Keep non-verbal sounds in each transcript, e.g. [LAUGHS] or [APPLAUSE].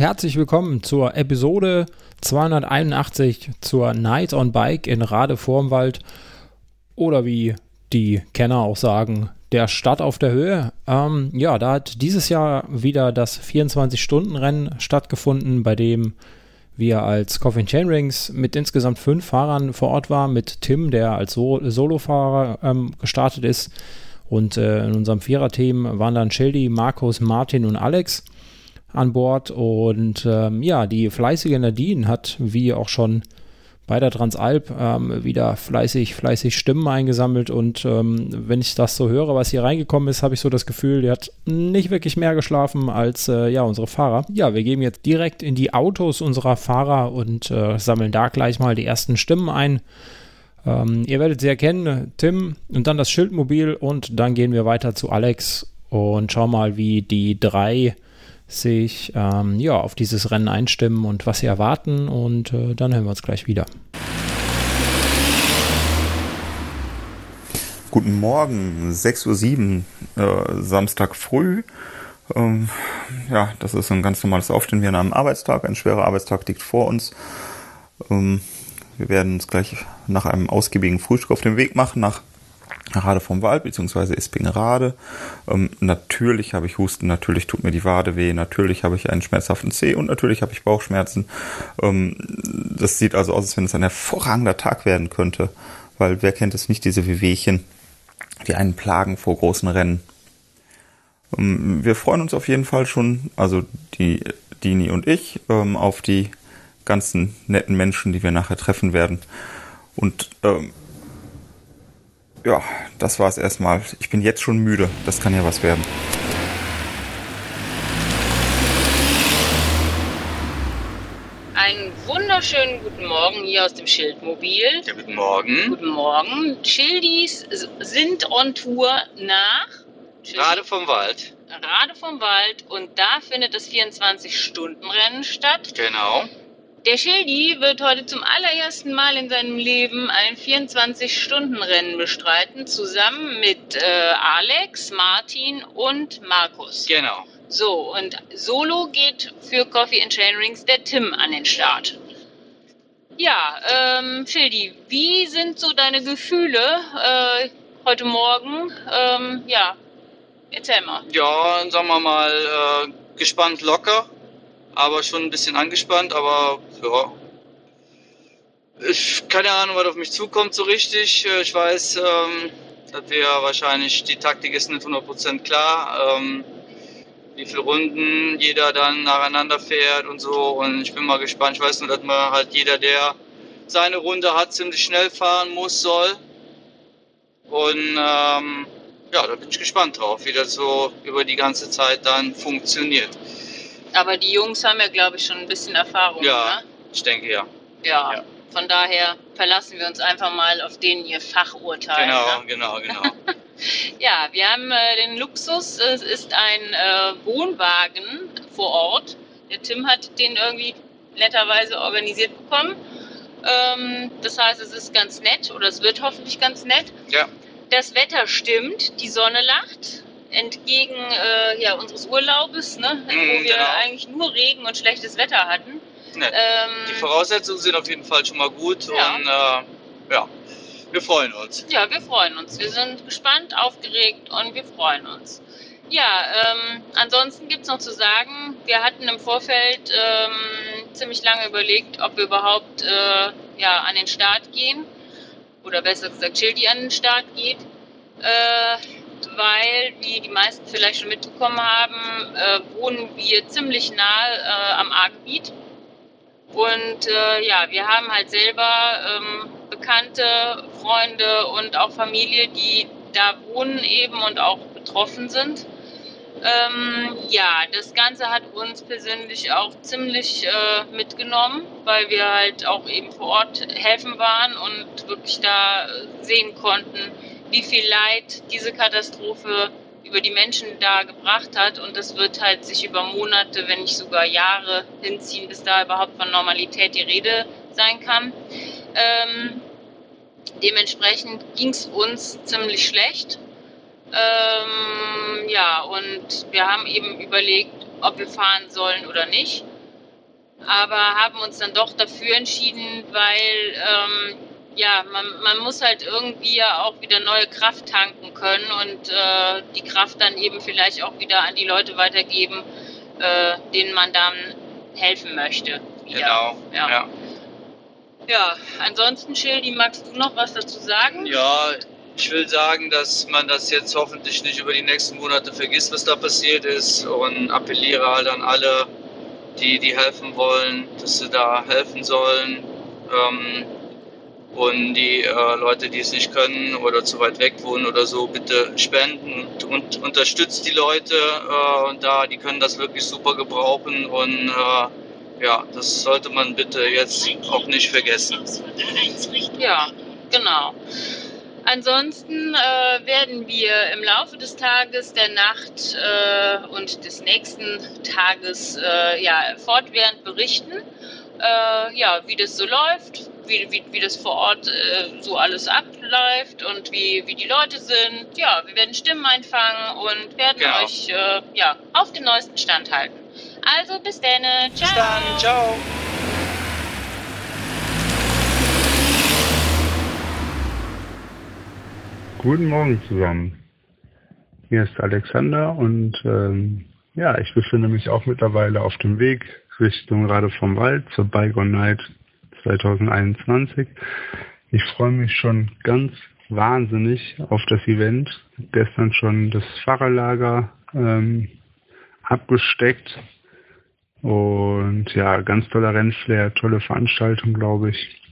herzlich willkommen zur Episode 281 zur Night on Bike in Rade vorm Wald oder wie die Kenner auch sagen, der Start auf der Höhe. Ähm, ja, da hat dieses Jahr wieder das 24-Stunden-Rennen stattgefunden, bei dem wir als Coffin Chainrings mit insgesamt fünf Fahrern vor Ort waren, mit Tim, der als so Solofahrer ähm, gestartet ist. Und äh, in unserem Vierer-Team waren dann Schildi, Markus, Martin und Alex an Bord. Und ähm, ja, die fleißige Nadine hat, wie auch schon bei der Transalp ähm, wieder fleißig, fleißig Stimmen eingesammelt und ähm, wenn ich das so höre, was hier reingekommen ist, habe ich so das Gefühl, die hat nicht wirklich mehr geschlafen als äh, ja unsere Fahrer. Ja, wir gehen jetzt direkt in die Autos unserer Fahrer und äh, sammeln da gleich mal die ersten Stimmen ein. Ähm, ihr werdet sie erkennen, Tim und dann das Schildmobil und dann gehen wir weiter zu Alex und schauen mal, wie die drei sich ähm, ja, auf dieses Rennen einstimmen und was sie erwarten. Und äh, dann hören wir uns gleich wieder. Guten Morgen, 6.07 Uhr, äh, Samstag früh. Ähm, ja, das ist ein ganz normales Aufstehen wie an einem Arbeitstag. Ein schwerer Arbeitstag liegt vor uns. Ähm, wir werden uns gleich nach einem ausgiebigen Frühstück auf den Weg machen nach Rade vom Wald, beziehungsweise Ispingrade. Ähm, natürlich habe ich Husten, natürlich tut mir die Wade weh, natürlich habe ich einen schmerzhaften Zeh und natürlich habe ich Bauchschmerzen. Ähm, das sieht also aus, als wenn es ein hervorragender Tag werden könnte, weil wer kennt es nicht, diese Wehwehchen, die einen plagen vor großen Rennen. Ähm, wir freuen uns auf jeden Fall schon, also die Dini und ich, ähm, auf die ganzen netten Menschen, die wir nachher treffen werden. Und ähm, ja, das war es erstmal. Ich bin jetzt schon müde. Das kann ja was werden. Einen wunderschönen guten Morgen hier aus dem Schildmobil. Ja, guten Morgen. Guten Morgen. Schildis sind on Tour nach Rade vom Wald. Rade vom Wald und da findet das 24-Stunden-Rennen statt. Genau. Der Schildi wird heute zum allerersten Mal in seinem Leben ein 24-Stunden-Rennen bestreiten, zusammen mit äh, Alex, Martin und Markus. Genau. So, und solo geht für Coffee and Chain Rings der Tim an den Start. Ja, ähm, Schildi, wie sind so deine Gefühle äh, heute Morgen? Ähm, ja, erzähl mal. Ja, sagen wir mal, äh, gespannt locker aber schon ein bisschen angespannt, aber ja. Ich keine Ahnung, was auf mich zukommt so richtig. Äh, ich weiß, ähm, dass wir wahrscheinlich, die Taktik ist nicht 100% klar, ähm, wie viele Runden jeder dann nacheinander fährt und so. Und ich bin mal gespannt. Ich weiß nur, dass man halt jeder, der seine Runde hat, ziemlich schnell fahren muss, soll. Und ähm, ja, da bin ich gespannt drauf, wie das so über die ganze Zeit dann funktioniert. Aber die Jungs haben ja, glaube ich, schon ein bisschen Erfahrung. Ja, ne? Ich denke ja. ja. ja. Von daher verlassen wir uns einfach mal auf den ihr Fachurteil. Genau, ne? genau, genau. [LAUGHS] ja, wir haben äh, den Luxus, es ist ein äh, Wohnwagen vor Ort. Der Tim hat den irgendwie netterweise organisiert bekommen. Ähm, das heißt, es ist ganz nett oder es wird hoffentlich ganz nett. Ja. Das Wetter stimmt, die Sonne lacht entgegen äh, ja, unseres Urlaubes, ne, mm, wo wir genau. eigentlich nur Regen und schlechtes Wetter hatten. Ne. Ähm, die Voraussetzungen sind auf jeden Fall schon mal gut ja. und äh, ja, wir freuen uns. Ja, wir freuen uns. Wir sind gespannt, aufgeregt und wir freuen uns. Ja, ähm, ansonsten gibt es noch zu sagen, wir hatten im Vorfeld ähm, ziemlich lange überlegt, ob wir überhaupt äh, ja, an den Start gehen. Oder besser gesagt, Childi an den Start geht. Äh, weil, wie die meisten vielleicht schon mitbekommen haben, äh, wohnen wir ziemlich nahe äh, am A-Gebiet. Und äh, ja, wir haben halt selber ähm, Bekannte, Freunde und auch Familie, die da wohnen eben und auch betroffen sind. Ähm, ja, das Ganze hat uns persönlich auch ziemlich äh, mitgenommen, weil wir halt auch eben vor Ort helfen waren und wirklich da sehen konnten, wie viel Leid diese Katastrophe über die Menschen da gebracht hat. Und das wird halt sich über Monate, wenn nicht sogar Jahre hinziehen, bis da überhaupt von Normalität die Rede sein kann. Ähm, dementsprechend ging es uns ziemlich schlecht. Ähm, ja, und wir haben eben überlegt, ob wir fahren sollen oder nicht. aber haben uns dann doch dafür entschieden, weil ähm, ja, man, man muss halt irgendwie ja auch wieder neue Kraft tanken können und äh, die Kraft dann eben vielleicht auch wieder an die Leute weitergeben, äh, denen man dann helfen möchte. Wieder. Genau. Ja. ja. Ja, ansonsten, Schildi, magst du noch was dazu sagen? Ja, ich will sagen, dass man das jetzt hoffentlich nicht über die nächsten Monate vergisst, was da passiert ist und appelliere halt an alle, die, die helfen wollen, dass sie da helfen sollen. Ähm, und die äh, Leute, die es nicht können oder zu weit weg wohnen oder so, bitte spenden und, und unterstützt die Leute äh, und da, die können das wirklich super gebrauchen und äh, ja, das sollte man bitte jetzt auch nicht vergessen. Ja, genau. Ansonsten äh, werden wir im Laufe des Tages, der Nacht äh, und des nächsten Tages äh, ja, fortwährend berichten, äh, ja, wie das so läuft, wie, wie, wie das vor Ort äh, so alles abläuft und wie, wie die Leute sind. Ja, wir werden Stimmen einfangen und werden Genau. euch äh, ja, auf den neuesten Stand halten. Also bis dann. Ciao. Bis dann, ciao. Guten Morgen zusammen. Hier ist Alexander und ähm, ja, ich befinde mich auch mittlerweile auf dem Weg Richtung Rade vom Wald zur Bygone Night 2021. Ich freue mich schon ganz wahnsinnig auf das Event. Gestern schon das Fahrerlager ähm, abgesteckt und ja, ganz toller Rennflair, tolle Veranstaltung, glaube ich.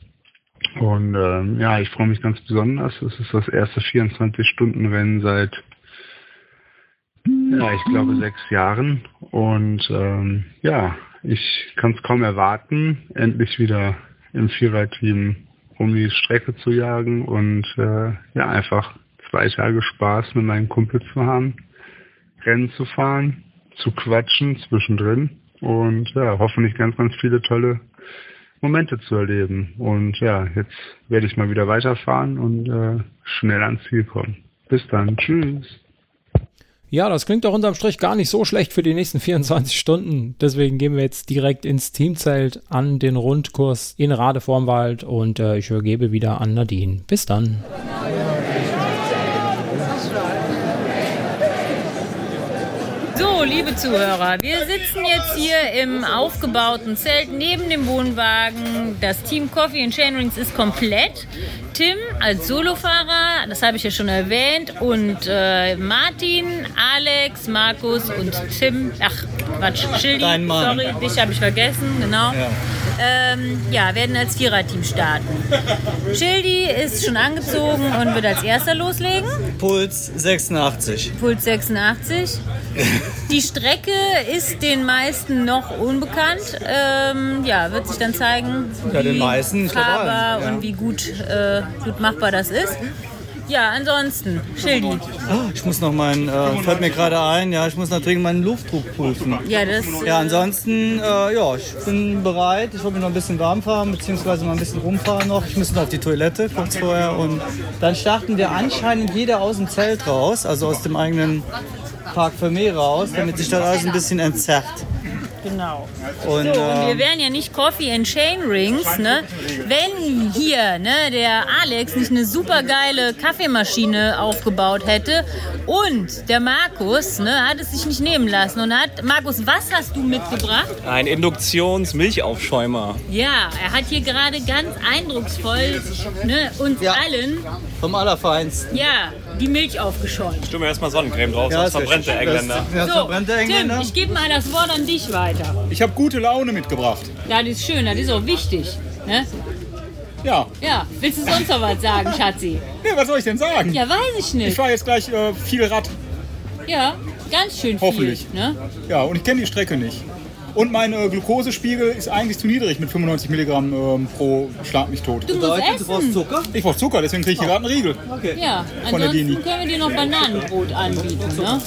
Und ähm, ja, ich freue mich ganz besonders. Es ist das erste 24-Stunden-Rennen seit, ja, ich glaube, sechs Jahren. Und ähm, ja, ich kann es kaum erwarten, endlich wieder im Viererteam um die Strecke zu jagen und äh, ja, einfach zwei Tage Spaß mit meinen Kumpels zu haben, Rennen zu fahren, zu quatschen zwischendrin und ja, hoffentlich ganz, ganz viele tolle Momente zu erleben. Und ja, jetzt werde ich mal wieder weiterfahren und äh, schnell ans Ziel kommen. Bis dann. Tschüss. Ja, das klingt doch unterm Strich gar nicht so schlecht für die nächsten 24 Stunden. Deswegen gehen wir jetzt direkt ins Teamzelt an den Rundkurs in Radevormwald und äh, ich übergebe wieder an Nadine. Bis dann. So, liebe Zuhörer, wir sitzen jetzt hier im aufgebauten Zelt neben dem Wohnwagen. Das Team Coffee and Chainrings ist komplett. Tim als Solofahrer, das habe ich ja schon erwähnt, und äh, Martin, Alex, Markus und Tim, ach Quatsch, Schildi, sorry, dich habe ich vergessen, genau. Ja. Ähm, ja, werden als Viererteam starten. Schildi ist schon angezogen und wird als erster loslegen. Puls 86. Puls 86. [LAUGHS] Die Strecke ist den meisten noch unbekannt. Ähm, ja, wird sich dann zeigen, Ja, den wie meisten, fahrbar ja. und wie gut, äh, gut machbar das ist. Ja, ansonsten, Schildi. Ah, Ich muss noch meinen, äh, fällt mir gerade ein, ja, ich muss noch dringend meinen Luftdruck prüfen. Ja, das. Ja, ansonsten, äh, ja, ich bin bereit. Ich wollte mich noch ein bisschen warm fahren, beziehungsweise mal ein bisschen rumfahren noch. Ich muss noch auf die Toilette kurz vorher und dann starten wir anscheinend jeder aus dem Zelt raus, also aus dem eigenen Park Vermeer raus, damit sich das alles ein bisschen entzerrt. Genau. Und, So, und wir ähm, wären ja nicht Coffee and Chain Rings, ne? Wenn hier, ne, der Alex nicht eine super geile Kaffeemaschine aufgebaut hätte und der Markus, ne, hat es sich nicht nehmen lassen und hat, Markus, was hast du mitgebracht? Ein Induktionsmilchaufschäumer. Ja, er hat hier gerade ganz eindrucksvoll, ne, uns Ja. allen, vom Allerfeinsten. ja, die Milch aufgeschäumt. Stimme erstmal Sonnencreme drauf, Ja, sonst verbrennt der Engländer. Ja, So, verbrennt der Tim, Engländer. ich gebe mal das Wort an dich weiter. Ich habe gute Laune mitgebracht. Das ist schön, das ist auch wichtig, ne? Ja. Ja, willst du sonst noch was sagen, Schatzi? [LAUGHS] ja, was soll ich denn sagen? Ja, weiß ich Ich nicht. fahre jetzt gleich äh, viel Rad. Ja, ganz schön Hoffentlich. viel. Ne? Ja, und ich kenne die Strecke nicht. Und mein äh, Glukosespiegel ist eigentlich zu niedrig mit 95 Milligramm ähm, pro Schlag mich tot. Du musst Bedeutet, du brauchst essen. Zucker? Ich brauche Zucker, deswegen kriege ich hier gerade einen Riegel. Ja, Von der Dini. ansonsten können wir dir noch Bananenbrot anbieten. Ne?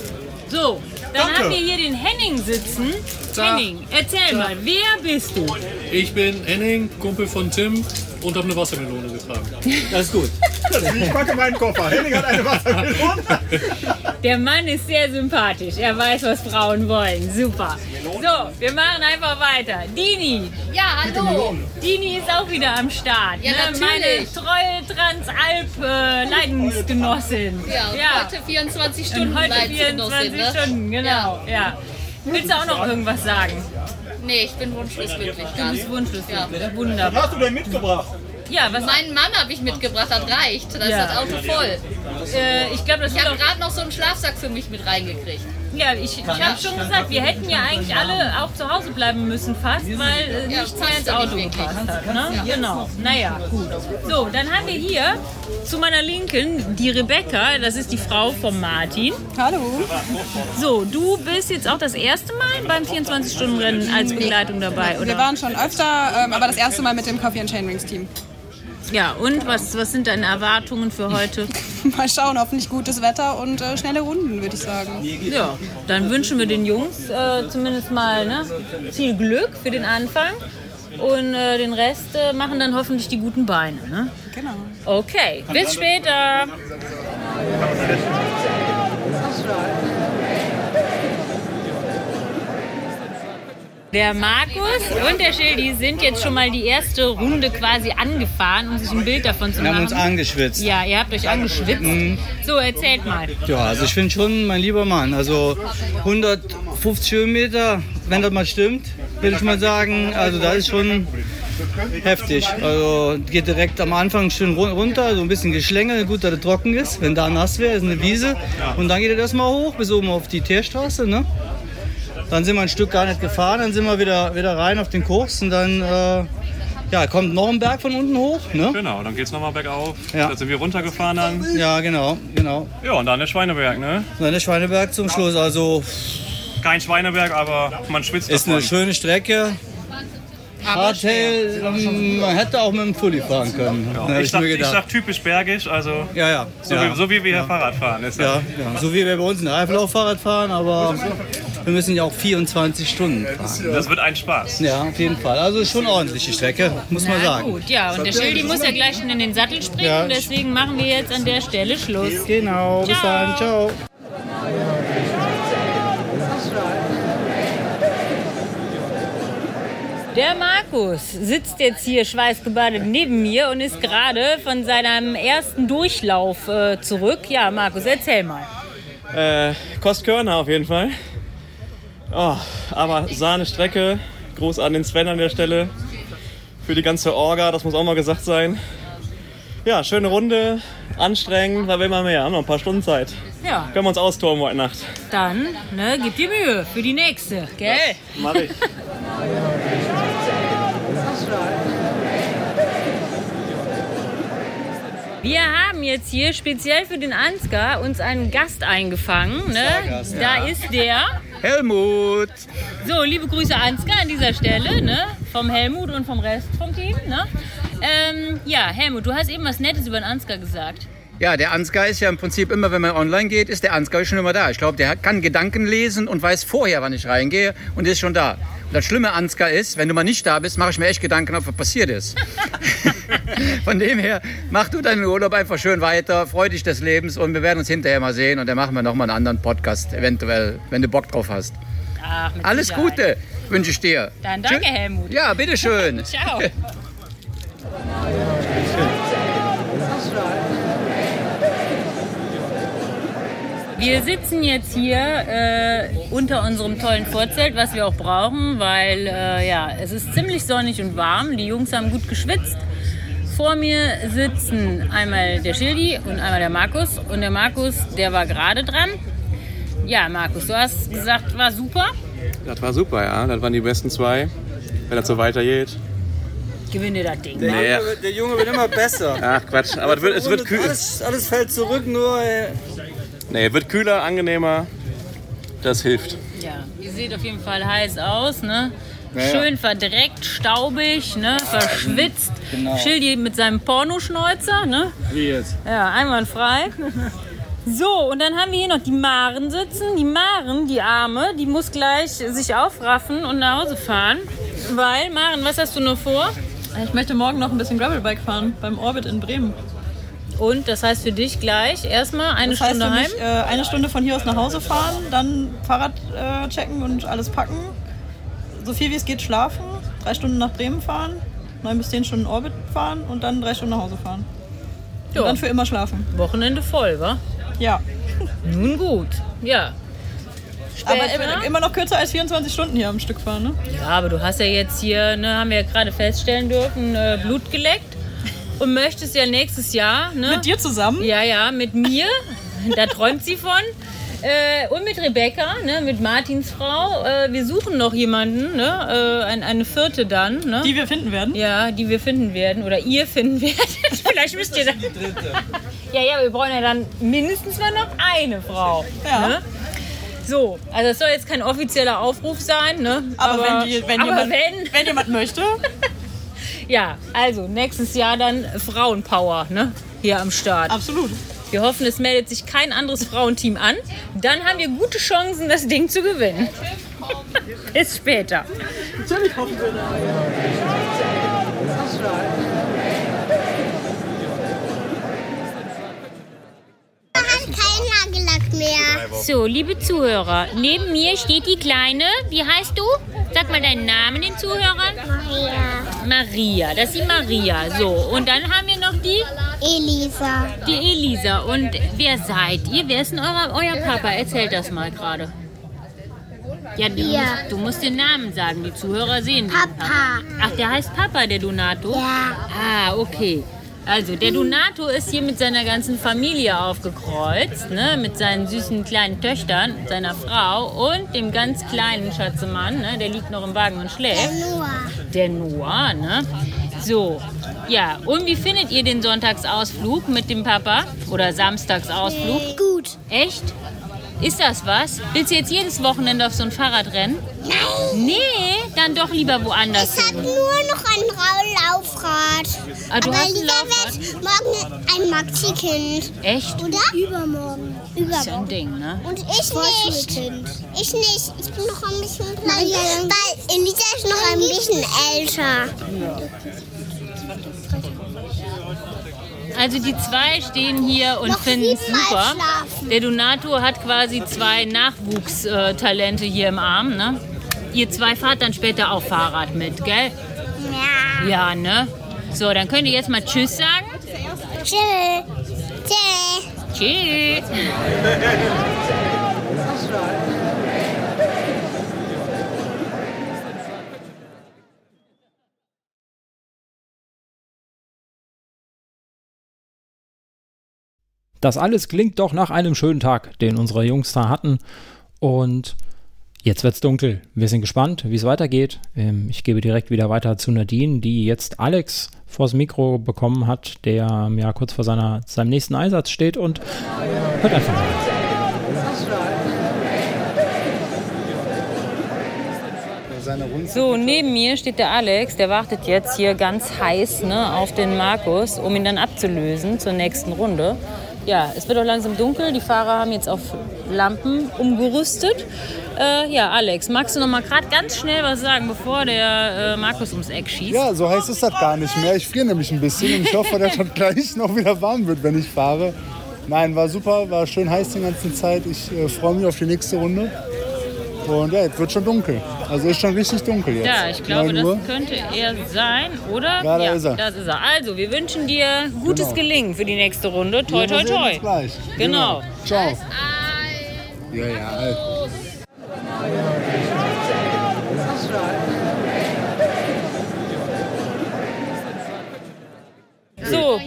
So, dann Danke. haben wir hier den Henning sitzen. Henning, erzähl mal, wer bist du? Ich bin Henning, Kumpel von Tim und habe eine Wassermelone getragen. [LAUGHS] Das ist gut. Ich packe meinen Koffer. Henning hat eine Wassermelone. Der Mann ist sehr sympathisch. Er weiß, was Frauen wollen. Super. So, wir machen einfach weiter. Dini. Ja, hallo. Dini ist auch wieder am Start. Ja, ne? natürlich. Meine treue Transalp-Leidensgenossin. Ja, heute 24 Und Stunden heute Leidensgenossin, 24 ne? Stunden, genau. Ja. Willst du auch noch irgendwas sagen? Nee, ich bin wunschlos glücklich. Du bist wunschlos. Ja. Wunderbar. Was hast du denn mitgebracht? Ja, was Meinen Mann habe ich mitgebracht, das reicht. Da ist Ja. das Auto voll. Äh, ich glaube, das Ich habe gerade noch so einen Schlafsack für mich mit reingekriegt. Ja, ich, ich habe schon gesagt, wir hätten ja eigentlich alle auch zu Hause bleiben müssen fast, weil äh, Ja, nichts mehr ins Auto gepasst hat. Ne? Ja. Genau. Naja, gut. So, dann haben wir hier zu meiner Linken die Rebecca, das ist die Frau von Martin. Hallo. So, du bist jetzt auch das erste Mal beim 24-Stunden-Rennen als Begleitung dabei, Wir oder? waren schon öfter, ähm, aber das erste Mal mit dem Coffee and Chainrings Team. Ja, und was, was sind deine Erwartungen für heute? [LAUGHS] Mal schauen, hoffentlich gutes Wetter und äh, schnelle Runden, würde ich sagen. Ja, dann wünschen wir den Jungs äh, zumindest mal ne, viel Glück für den Anfang. Und äh, den Rest äh, machen dann hoffentlich die guten Beine. Ne? Genau. Okay, bis später. Der Markus und der Schildi sind jetzt schon mal die erste Runde quasi angefahren, um sich ein Bild davon zu Wir haben machen. uns angeschwitzt. Ja, ihr habt euch angeschwitzt. So, erzählt mal. Ja, also ich finde schon, mein lieber Mann, also 150 Kilometer, wenn das mal stimmt, würde ich mal sagen, also das ist schon heftig. Also geht direkt am Anfang schön run- runter, so ein bisschen Geschlängel, gut, dass es trocken ist. Wenn da nass wäre, ist eine Wiese. Und dann geht es erstmal hoch bis oben auf die Teerstraße, ne? Dann sind wir ein Stück gar nicht gefahren, dann sind wir wieder, wieder rein auf den Kurs und dann äh, ja, kommt noch ein Berg von unten hoch, ne? Genau, dann geht's nochmal bergauf. Ja. Da sind wir runtergefahren dann. Ja, genau, genau. Ja, und dann der Schweineberg, ne? Dann der Schweineberg zum Schluss, also Kein Schweineberg, aber man schwitzt Ist eine davon. schöne Strecke. Hardtail, ähm, man hätte auch mit dem Fully fahren können. Ja, hab Ich sag, mir ich sag typisch bergisch, also ja, ja. so, ja. Wie, so wie wir hier Fahrrad fahren. Ist ja, ja, so wie wir bei uns in der Eifel auch Fahrrad fahren, aber wir müssen ja auch 24 Stunden fahren. Das wird ein Spaß. Ja, auf jeden Fall. Also schon ordentlich die Strecke, muss man Na sagen. gut, ja, und der Schildi muss ja gleich schon in den Sattel springen, Ja. deswegen machen wir jetzt an der Stelle Schluss. Genau, bis Ciao. dann, ciao. Der Markus sitzt jetzt hier schweißgebadet neben mir und ist gerade von seinem ersten Durchlauf äh, zurück. Ja, Markus, erzähl mal. Äh, Kostkörner auf jeden Fall. Oh, aber Sahne Strecke. Groß an den Sven an der Stelle. Für die ganze Orga, das muss auch mal gesagt sein. Ja, schöne Runde, anstrengend, da will man mehr. Haben noch ein paar Stunden Zeit. Ja, Können wir uns austoben heute Nacht. dann ne, gib dir Mühe für die nächste, gell? Mach ich. [LAUGHS] Wir haben jetzt hier speziell für den Ansgar uns einen Gast eingefangen. Ne? Da ist der. Helmut! So, liebe Grüße Ansgar an dieser Stelle, ne? Vom Helmut und vom Rest vom Team, ne? Ähm, ja, Helmut, du hast eben was Nettes über den Ansgar gesagt. Ja, der Ansgar ist ja im Prinzip immer, wenn man online geht, ist der Ansgar schon immer da. Ich glaube, der kann Gedanken lesen und weiß vorher, wann ich reingehe und ist schon da. Und das Schlimme Ansgar ist, wenn du mal nicht da bist, mache ich mir echt Gedanken, ob was passiert ist. [LAUGHS] Von dem her, mach du deinen Urlaub einfach schön weiter, freu dich des Lebens und wir werden uns hinterher mal sehen und dann machen wir nochmal einen anderen Podcast, eventuell, wenn du Bock drauf hast. Ach, Alles Sicherheit. Gute wünsche ich dir. Dann danke, Helmut. Ja, bitteschön. [LAUGHS] Ciao. [LAUGHS] Wir sitzen jetzt hier äh, unter unserem tollen Vorzelt, was wir auch brauchen, weil äh, ja, es ist ziemlich sonnig und warm. Die Jungs haben gut geschwitzt. Vor mir sitzen einmal der Schildi und einmal der Markus. Und der Markus, der war gerade dran. Ja, Markus, du hast gesagt, war super. Das war super, ja. Das waren die besten zwei. Wenn das so weitergeht. Gewinne das Ding. Der, ne? Ja. Junge, wird- der Junge wird immer besser. Ach Quatsch, aber es wird, es wird kühl. Alles, alles fällt zurück, nur äh, Nee, wird kühler, angenehmer. Das hilft. Ja, ihr seht auf jeden Fall heiß aus, ne? Ja, ja. Schön verdreckt, staubig, ne? Verschwitzt. Genau. Schildi mit seinem Pornoschnäuzer, ne? wie jetzt. Ja, einwandfrei. So, und dann haben wir hier noch die Maren sitzen. Die Maren, die Arme, die muss gleich sich aufraffen und nach Hause fahren. Weil, Maren, was hast du noch vor? Ich möchte morgen noch ein bisschen Gravelbike fahren beim Orbit in Bremen. Und das heißt für dich gleich erstmal eine das heißt Stunde für heim? mich, äh, eine Stunde von hier aus nach Hause fahren, dann Fahrrad äh, checken und alles packen. So viel wie es geht schlafen, drei Stunden nach Bremen fahren, neun bis zehn Stunden Orbit fahren und dann drei Stunden nach Hause fahren. Und dann für immer schlafen. Wochenende voll, wa? Ja. Nun gut, ja. Aber Später? immer, immer noch kürzer als 24 Stunden hier am Stück fahren, ne? Ja, aber du hast ja jetzt hier, ne, haben wir ja gerade feststellen dürfen, äh, Blut geleckt und möchtest ja nächstes Jahr, ne? Mit dir zusammen? Ja, ja, mit mir. da träumt sie von. Äh, und mit Rebecca, ne, mit Martins Frau. Äh, wir suchen noch jemanden, ne, äh, ein, eine vierte dann. Ne? Die wir finden werden? Ja, die wir finden werden. Oder ihr finden werdet. [LAUGHS] Vielleicht müsst ihr dann. ja, ja, wir brauchen ja dann mindestens mal noch eine Frau. Ja. Ne? So, also es soll jetzt kein offizieller Aufruf sein, ne? Aber wenn die- wenn aber jemand- wenn, wenn jemand möchte. [LAUGHS] ja, also nächstes Jahr dann Frauenpower, ne? Hier am Start. Absolut. Wir hoffen, es meldet sich kein anderes Frauenteam an. Dann haben wir gute Chancen, das Ding zu gewinnen. [LAUGHS] Bis später. Natürlich hoffen wir Mehr. So, liebe Zuhörer, neben mir steht die Kleine. Wie heißt du? Sag mal deinen Namen den Zuhörern. Maria. Maria, das ist die Maria. So, und dann haben wir noch die Elisa. Die Elisa. Und wer seid ihr? Wer ist denn euer, euer Papa? Erzählt das mal gerade. Ja, du, Ja. Musst, du musst den Namen sagen. Die Zuhörer sehen den Papa. Ach, der heißt Papa, der Donato? Ja. Ah, okay. Also, der Donato ist hier mit seiner ganzen Familie aufgekreuzt, ne? mit seinen süßen kleinen Töchtern, seiner Frau und dem ganz kleinen Schatzemann, ne? der liegt noch im Wagen und schläft. Noah. Der Noah, ne? So, ja, und wie findet ihr den Sonntagsausflug mit dem Papa? Oder Samstagsausflug? Gut. Echt? Ist das was? Willst du jetzt jedes Wochenende auf so ein Fahrrad rennen? Nein. Nee, dann doch lieber woanders Es hat nur noch ein Ra- Laufrad. Ah, du Aber hast ein Lisa Laufrad? wird morgen ein Maxi-Kind. Echt? Oder? Übermorgen. Ist ja ein Übermorgen. Ding, ne? Und ich nicht. Ich nicht. Ich bin noch ein bisschen klein. Weil Elisa ist noch ein bisschen älter. Also die zwei stehen hier und Noch finden es super. Der Donato hat quasi zwei Nachwuchstalente hier im Arm, ne? Ihr zwei fahrt dann später auch Fahrrad mit, gell? Ja. Ja, ne? So, dann könnt ihr jetzt mal Tschüss sagen. Tschüss. Tschüss. Tschüss. Das alles klingt doch nach einem schönen Tag, den unsere Jungs da hatten. Und jetzt wird's dunkel. Wir sind gespannt, wie es weitergeht. Ähm, ich gebe direkt wieder weiter zu Nadine, die jetzt Alex vors Mikro bekommen hat, der ähm, ja kurz vor seiner, seinem nächsten Einsatz steht und hört einfach mal. So, neben mir steht der Alex, der wartet jetzt hier ganz heiß ne, auf den Markus, um ihn dann abzulösen zur nächsten Runde. Ja, es wird auch langsam dunkel, die Fahrer haben jetzt auf Lampen umgerüstet. Äh, ja, Alex, magst du noch mal gerade ganz schnell was sagen, bevor der äh, Markus ums Eck schießt? Ja, so heiß ist das gar nicht mehr. Ich friere nämlich ein bisschen und ich hoffe, dass das gleich noch wieder warm wird, wenn ich fahre. Nein, war super, war schön heiß die ganze Zeit. Ich äh, freue mich auf die nächste Runde. Und ja, jetzt wird schon dunkel. Also ist schon richtig dunkel jetzt. Ja, ich glaube, 9 das könnte er sein, oder? Ja, da ist er. Das ist er. Also, wir wünschen dir gutes Genau. Gelingen für die nächste Runde. Toi, Ja, toi, toi. uns gleich. Genau. Ciao. Ja, ja. So,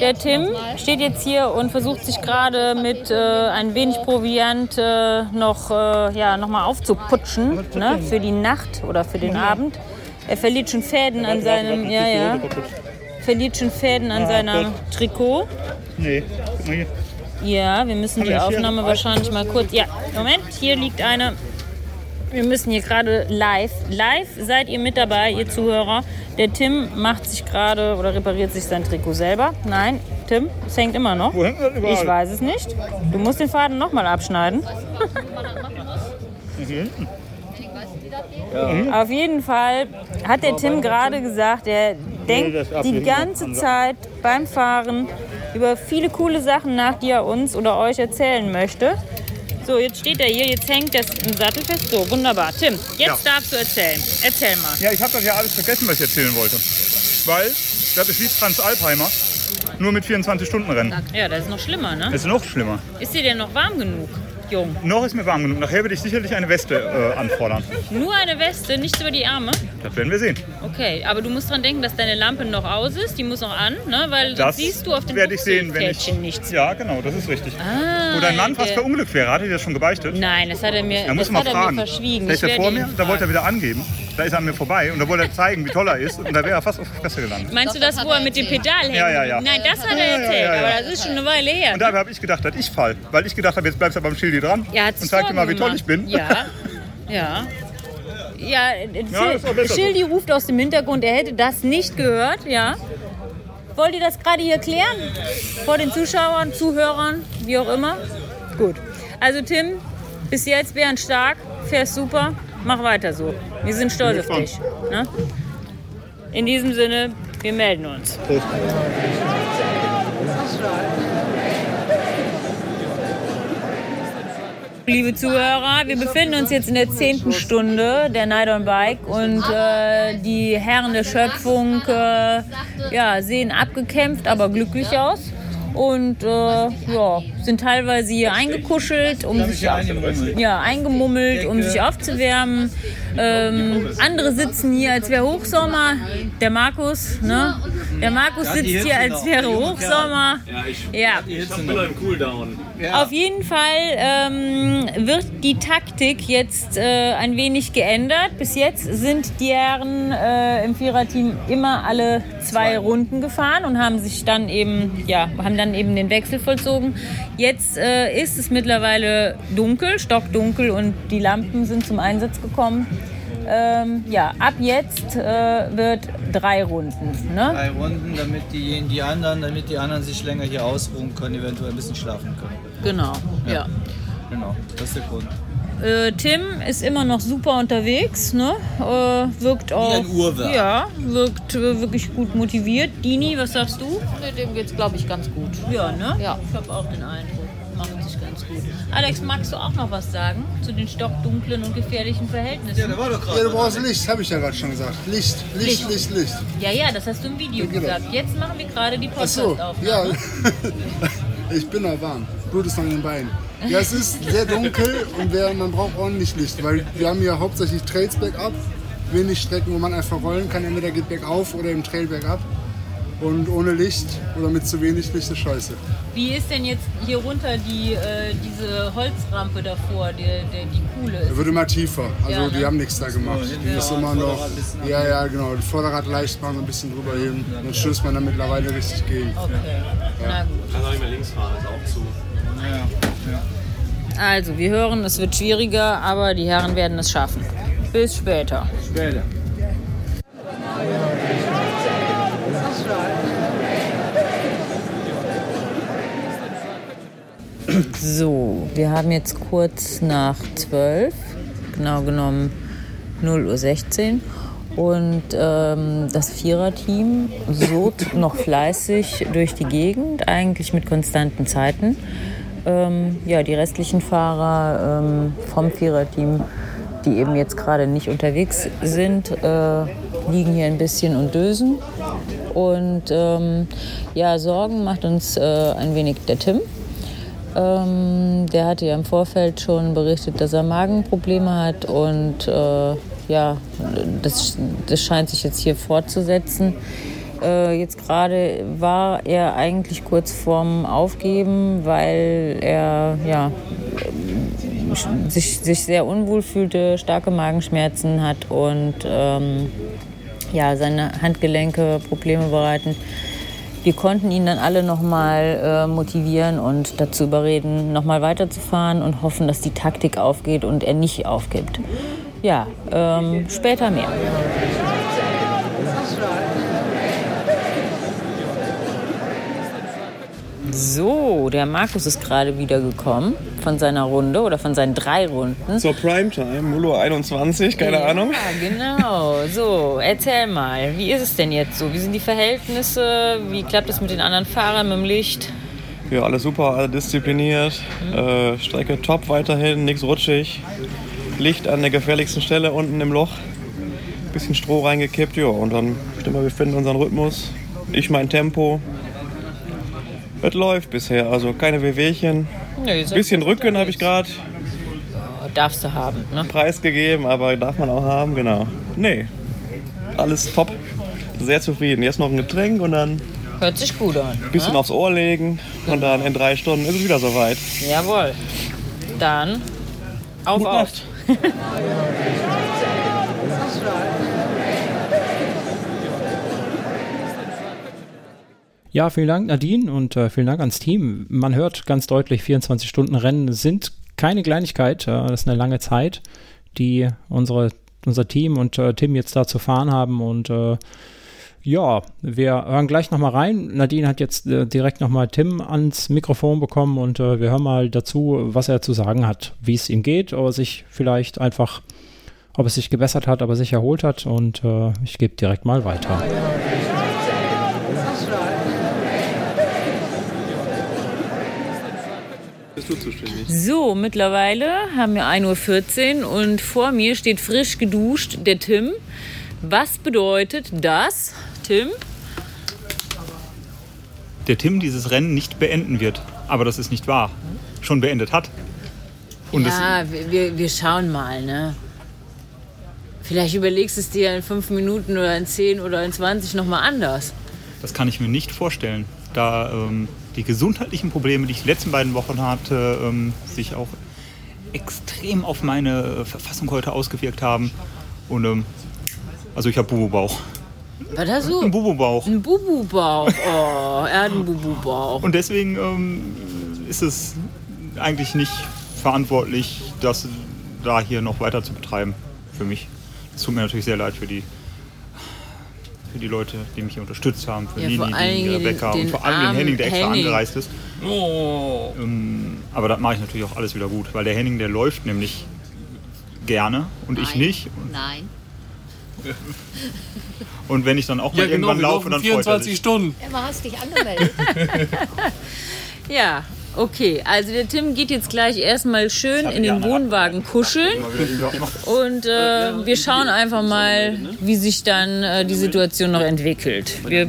der Tim steht jetzt hier und versucht sich gerade mit äh, ein wenig Proviant äh, noch, äh, ja, noch mal aufzuputschen ne, für die Nacht oder für den Abend. Er verliert schon Fäden an seinem, ja, ja, verliert schon Fäden an seinem Trikot. Nee, guck mal hier. Ja, wir müssen die Aufnahme wahrscheinlich mal kurz. Ja, Moment, hier liegt eine. Wir müssen hier gerade live. Live seid ihr mit dabei, ihr Zuhörer. Der Tim macht sich gerade oder repariert sich sein Trikot selber. Nein, Tim, es hängt immer noch. Wo hängt das überall? Ich weiß es nicht. Du musst den Faden nochmal abschneiden. Auf jeden Fall hat der Tim gerade gesagt, er denkt die ganze Zeit beim Fahren, über viele coole Sachen nach, die er uns oder euch erzählen möchte. So, jetzt steht er hier, jetzt hängt das im Sattel fest. So, wunderbar. Tim, jetzt Ja. darfst du erzählen. Erzähl mal. Ja, ich habe das ja alles vergessen, was ich erzählen wollte. Weil das ist wie Transalpheimer, nur mit 24-Stunden-Rennen. Ja, das ist noch schlimmer, ne? Das ist noch schlimmer. Ist dir denn noch warm genug, Jung? Noch ist mir warm genug. Nachher werde ich sicherlich eine Weste äh, anfordern. Nur eine Weste, nichts über die Arme? Das werden wir sehen. Okay, aber du musst dran denken, dass deine Lampe noch aus ist. Die muss noch an, ne? Weil Das siehst du auf dem werde ich sehen, wenn ich. Nichts. Ja, genau, das ist richtig. Ah, Wo dein Mann fast der- verunglückt wäre, hatte ich das schon gebeichtet? Nein, das hat er mir, Da muss das man hat er fragen. mir verschwiegen. Ich ist er werde vor mir, da wollte er wieder angeben. Da ist er an mir vorbei und da wollte er zeigen, wie toll er ist. Und da wäre er fast auf die Fresse gelandet. Meinst du das, wo er mit dem Pedal hängt? Ja, ja, ja. Nein, das hat er erzählt, aber das ist schon eine Weile her. Und dabei habe ich gedacht, dass ich fall. Weil ich gedacht habe, jetzt bleibst du beim Schildi dran Ja, und zeig dir mal, wie toll ich bin. Ja, ja. Ja, Ja. Schildi ruft aus dem Hintergrund, er hätte das nicht gehört, ja. Wollt ihr das gerade hier klären? Vor den Zuschauern, Zuhörern, wie auch immer? Gut. Also Tim, bis jetzt Bären stark, fährst super, mach weiter so. Wir sind stolz auf dich. Ne? In diesem Sinne, wir melden uns. Liebe Zuhörer, wir befinden uns jetzt in der zehnten Stunde der Night on Bike und äh, die Herren der Schöpfung äh, ja, sehen abgekämpft, aber glücklich aus und äh, ja, sind teilweise hier eingekuschelt, um sich ja, eingemummelt, um sich aufzuwärmen. Ähm, andere sitzen hier, als wäre Hochsommer. Der Markus, ne? Der Markus sitzt hier, als wäre Hochsommer. Ja, ich Hitze noch. im Cooldown. Auf jeden Fall ähm, wird die Taktik jetzt äh, ein wenig geändert. Bis jetzt sind die Herren äh, im Viererteam immer alle zwei Runden gefahren und haben sich dann eben, ja, haben dann eben den Wechsel vollzogen. Jetzt äh, ist es mittlerweile dunkel, stockdunkel und die Lampen sind zum Einsatz gekommen. Ähm, ja, ab jetzt äh, wird drei Runden. Ne? Drei Runden, damit die, die anderen, damit die anderen sich länger hier ausruhen können, eventuell ein bisschen schlafen können. Genau, ja. Genau, das ist der Grund. Äh, Tim ist immer noch super unterwegs, ne? Äh, wirkt auch. ein Uhrwerk. Ja, wirkt äh, wirklich gut motiviert. Dini, was sagst du? Dem geht's, glaube ich, ganz gut. Ja, ne? Ja. Ich habe auch den Eindruck. Macht sich ganz gut. Alex, magst du auch noch was sagen zu den stockdunklen und gefährlichen Verhältnissen? Ja, Ja, du brauchst Licht, habe ich ja gerade schon gesagt. Licht, Licht, Licht, Licht. Ja, ja, das hast du im Video genau. gesagt. Jetzt machen wir gerade die Ach so, ja. [LAUGHS] Ich bin noch warm. Blut ist in den Beinen. Ja, es ist sehr dunkel und wir, man braucht ordentlich Licht, weil wir haben hier hauptsächlich Trails bergab, wenig Strecken, wo man einfach rollen kann. Entweder geht bergauf oder im Trail bergab. Und ohne Licht oder mit zu wenig Licht ist scheiße. Wie ist denn jetzt hier runter die, äh, diese Holzrampe davor, der, der, die coole? Er wird immer tiefer. Also Ja, ne? die haben nichts da gemacht. Die ist Vorderrad, immer noch. Ja, ja, genau. Das Vorderrad leicht machen, so ein bisschen drüber heben. Dann stößt man da mittlerweile richtig gegen. Okay. Na gut. Kann auch nicht mehr links fahren, ist auch zu. Also, wir hören, es wird schwieriger, aber die Herren werden es schaffen. Bis später. Später. So, wir haben jetzt kurz nach 12, genau genommen 0.16 Uhr. Und ähm, das Viererteam surrt noch fleißig durch die Gegend, eigentlich mit konstanten Zeiten. Ähm, ja, die restlichen Fahrer ähm, vom Viererteam, die eben jetzt gerade nicht unterwegs sind, äh, liegen hier ein bisschen und dösen. Und ähm, ja, Sorgen macht uns äh, ein wenig der Tim. Ähm, der hatte ja im Vorfeld schon berichtet, dass er Magenprobleme hat und äh, ja, das, das scheint sich jetzt hier fortzusetzen. Äh, jetzt gerade war er eigentlich kurz vorm Aufgeben, weil er ja, sich, sich sehr unwohl fühlte, starke Magenschmerzen hat und ähm, ja, seine Handgelenke Probleme bereiten. Wir konnten ihn dann alle nochmal äh, motivieren und dazu überreden, nochmal weiterzufahren und hoffen, dass die Taktik aufgeht und er nicht aufgibt. Ja, ähm, später mehr. So, der Markus ist gerade wieder gekommen von seiner Runde oder von seinen drei Runden. Zur Primetime, Mulo 21, keine ja, Ahnung. Ja, genau. So, erzähl mal, wie ist es denn jetzt so? Wie sind die Verhältnisse? Wie klappt es mit den anderen Fahrern, mit dem Licht? Ja, alles super, alle diszipliniert. Mhm. Äh, Strecke top weiterhin, nichts rutschig. Licht an der gefährlichsten Stelle unten im Loch. Bisschen Stroh reingekippt, ja. Und dann, mal, wir finden unseren Rhythmus. Ich mein Tempo. Es läuft bisher, also keine Wehwehchen. Nee, Bisschen Rücken habe ich gerade darfst du haben. Ne? preisgegeben, aber darf man auch haben, genau. Nee, alles top. Sehr zufrieden. Jetzt noch ein Getränk und dann Hört sich gut an. ein bisschen ne? aufs Ohr legen. Und dann in drei Stunden ist es wieder soweit. Jawohl. Dann auf, Gute auf. [LAUGHS] Ja, vielen Dank Nadine und äh, vielen Dank ans Team. Man hört ganz deutlich, 24-Stunden-Rennen sind keine Kleinigkeit. Äh, das ist eine lange Zeit, die unsere, unser Team und äh, Tim jetzt da zu fahren haben. Und äh, ja, wir hören gleich nochmal rein. Nadine hat jetzt äh, direkt nochmal Tim ans Mikrofon bekommen und äh, wir hören mal dazu, was er zu sagen hat, wie es ihm geht, ob er sich vielleicht einfach, ob es sich gebessert hat, ob er sich erholt hat. Und ich gebe direkt mal weiter. Bist du zuständig? So, mittlerweile haben wir 1.14 Uhr und vor mir steht frisch geduscht der Tim. Was bedeutet das, Tim? der Tim dieses Rennen nicht beenden wird. Aber das ist nicht wahr. Schon beendet hat. Und ja, wir- wir, schauen mal, ne? Vielleicht überlegst du es dir in fünf Minuten oder in zehn oder in 20 nochmal anders. das kann ich mir nicht vorstellen. Da ähm, die gesundheitlichen Probleme, die ich die letzten beiden Wochen hatte, ähm, sich auch extrem auf meine äh, Verfassung heute ausgewirkt haben. Und ähm, also ich habe Bubu-Bauch. Was hast du? Ein Bubu-Bauch. Ein Bubu-Bauch. Oh, er hat einen Bubu-Bauch. Und deswegen ähm, ist es eigentlich nicht verantwortlich, das da hier noch weiter zu betreiben für mich. Es tut mir natürlich sehr leid für die, für die Leute, die mich hier unterstützt haben, für Ja, allen die Dingen Rebecca den und vor allem den Henning, der extra Henning. angereist ist. Oh. Ähm, aber das mache ich natürlich auch alles wieder gut, weil der Henning, der läuft nämlich gerne und ich nicht. Nein. [LAUGHS] Und wenn ich dann auch mal Ja, genau, irgendwann wir laufe, dann freut er 24 sich. Stunden. Emma, hast dich angemeldet? [LAUGHS] [LAUGHS] Ja, okay. Also der Tim geht jetzt gleich erstmal schön in den Wohnwagen kuscheln. Und äh, wir schauen einfach mal, wie sich dann äh, die Situation noch entwickelt. Wir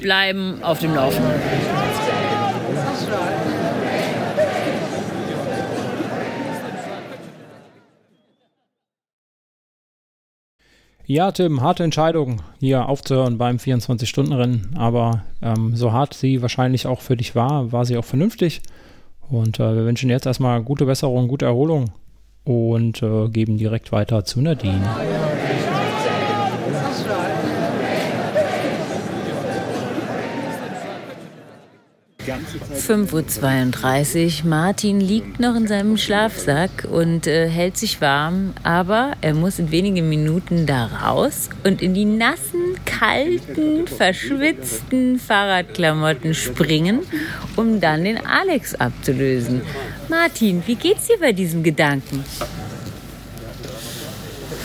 bleiben auf dem Laufenden. Ja, Tim, harte Entscheidung, hier aufzuhören beim 24-Stunden-Rennen. Aber ähm, so hart sie wahrscheinlich auch für dich war, war sie auch vernünftig. Und äh, wir wünschen jetzt erstmal gute Besserung, gute Erholung und äh, geben direkt weiter zu Nadine. 5.32 Uhr. Martin liegt noch in seinem Schlafsack und äh, hält sich warm, aber er muss in wenigen Minuten da raus und in die nassen, kalten, verschwitzten Fahrradklamotten springen, um dann den Alex abzulösen. Martin, wie geht's dir bei diesem Gedanken?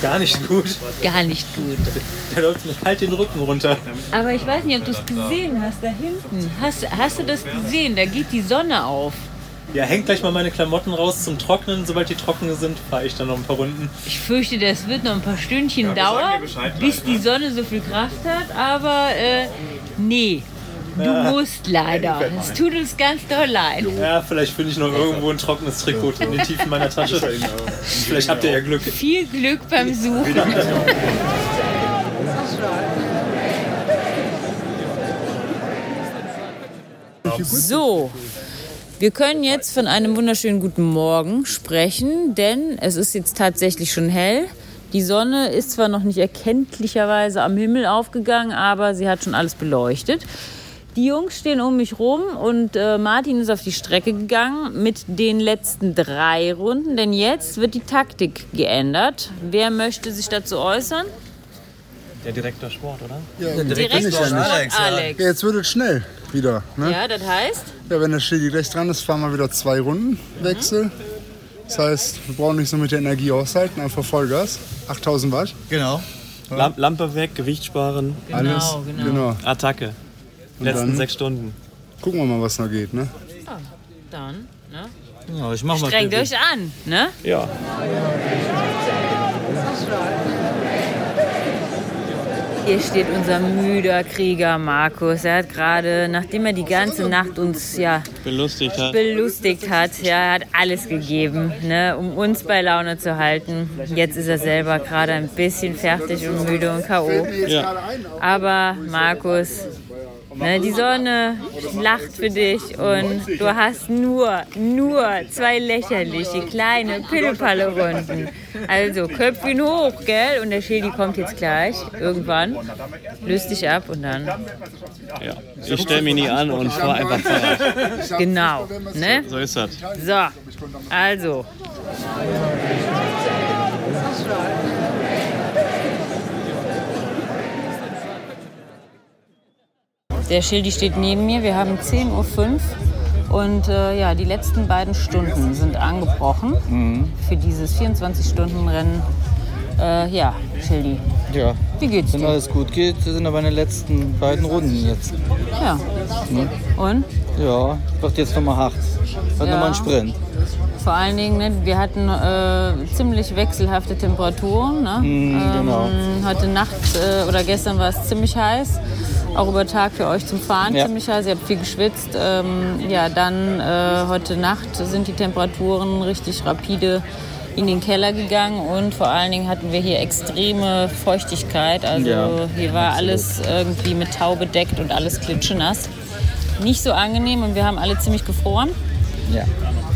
Gar nicht gut. Gar nicht gut. Da läuft mir kalt den Rücken runter. Aber ich weiß nicht, ob du es gesehen hast, da hinten. Hast, hast du das gesehen? Da geht die Sonne auf. Ja, hängt gleich mal meine Klamotten raus zum Trocknen. Sobald die trocken sind, fahre ich dann noch ein paar Runden. Ich fürchte, das wird noch ein paar Stündchen Ja, dauern, bis gleich, die Sonne so viel Kraft hat. Aber äh, nee, du musst leider. Es tut uns ganz doll leid. Ja, vielleicht finde ich noch irgendwo ein trockenes Trikot in den Tiefen meiner Tasche. Vielleicht habt ihr ja Glück. Viel Glück beim Suchen. So, wir können jetzt von einem wunderschönen guten Morgen sprechen, denn es ist jetzt tatsächlich schon hell. Die Sonne ist zwar noch nicht erkenntlicherweise am Himmel aufgegangen, aber sie hat schon alles beleuchtet. Die Jungs stehen um mich rum und äh, Martin ist auf die Strecke gegangen mit den letzten drei Runden, denn jetzt wird die Taktik geändert. Wer möchte sich dazu äußern? Der Direktor Sport, oder? Ja, Der Direktor Sport, nicht. Alex, ja. Alex. Ja, jetzt wird es schnell wieder. Ne? Ja, das heißt? Ja, wenn der Schildi gleich dran ist, fahren wir wieder zwei Runden Wechsel. Das heißt, wir brauchen nicht so mit der Energie aushalten, einfach Vollgas. 8000 Watt. Genau. Lam Lampe weg, Gewicht sparen. Alles. Genau. Attacke. Und Letzten dann- sechs Stunden. Gucken wir mal, was noch geht. Ne? Ja, dann, ne? Ja, ich mach mal Strengt euch an, ne? Ja. Hier steht unser müder Krieger Markus. Er hat gerade, nachdem er die ganze Nacht uns ja Belustigt hat. belustigt hat, ja, er hat alles gegeben, ne, um uns bei Laune zu halten. Jetzt ist er selber gerade ein bisschen fertig und müde und K.O. Ja. Aber Markus, ne, die Sonne lacht für dich und du hast nur, nur zwei lächerliche kleine Pillepalle-Runden. Also Köpfchen hoch, gell? Und der Schädi kommt jetzt gleich, irgendwann. Löst dich ab und dann. Ja. Ich stelle mich nie an und fahre einfach Fahrrad. Genau, ne? So ist das. So, also. Der Schildi steht neben mir. Wir haben 10.05 Uhr und äh, ja, die letzten beiden Stunden sind angebrochen Mhm. für dieses 24-Stunden-Rennen. Äh, ja, Schildi. Ja. Wie geht's Wenn dir? alles gut geht, sind aber meine letzten beiden Runden jetzt. Ja. Ne? Und? Ja, wird jetzt nochmal hart. Wird Ja. nochmal ein Sprint. Vor allen Dingen, ne, wir hatten äh, ziemlich wechselhafte Temperaturen. Ne? Mm, genau. heute Nacht äh, oder gestern war es ziemlich heiß. Auch über Tag für euch zum Fahren Ja. ziemlich heiß. Ihr habt viel geschwitzt. Ähm, ja, dann äh, heute Nacht sind die Temperaturen richtig rapide in den Keller gegangen und vor allen Dingen hatten wir hier extreme Feuchtigkeit. Also Ja, hier war absolut. alles irgendwie mit Tau bedeckt und alles klitschenass. Nicht so angenehm und wir haben alle ziemlich gefroren. Ja.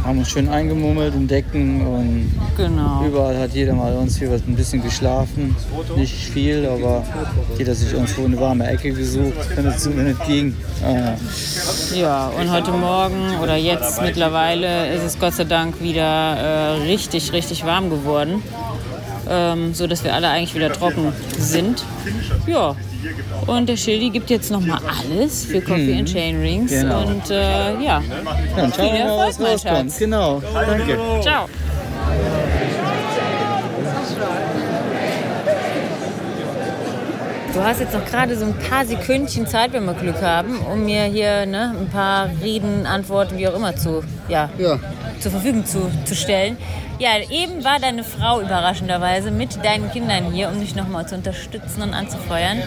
Haben uns schön eingemummelt in Decken und Genau. überall hat jeder mal uns hier was ein bisschen geschlafen. Nicht viel, aber jeder sich irgendwo eine warme Ecke gesucht, wenn es, es ging. Ah, Ja, und heute Morgen oder jetzt mittlerweile ist es Gott sei Dank wieder äh, richtig, richtig warm geworden. Ähm, so dass wir alle eigentlich wieder trocken sind. Ja. Und der Schildi gibt jetzt nochmal alles für Coffee Mhm. and Chain Rings. Genau. Und äh, ja, Dann schauen viel Erfolg, mein. Schatz. Genau. Danke. Ciao. Du hast jetzt noch gerade so ein paar Sekündchen Zeit, wenn wir Glück haben, um mir hier ne, ein paar Reden, Antworten, wie auch immer zu, ja, zur Verfügung zu, zu stellen. Ja, eben war deine Frau überraschenderweise mit deinen Kindern hier, um dich nochmal zu unterstützen und anzufeuern.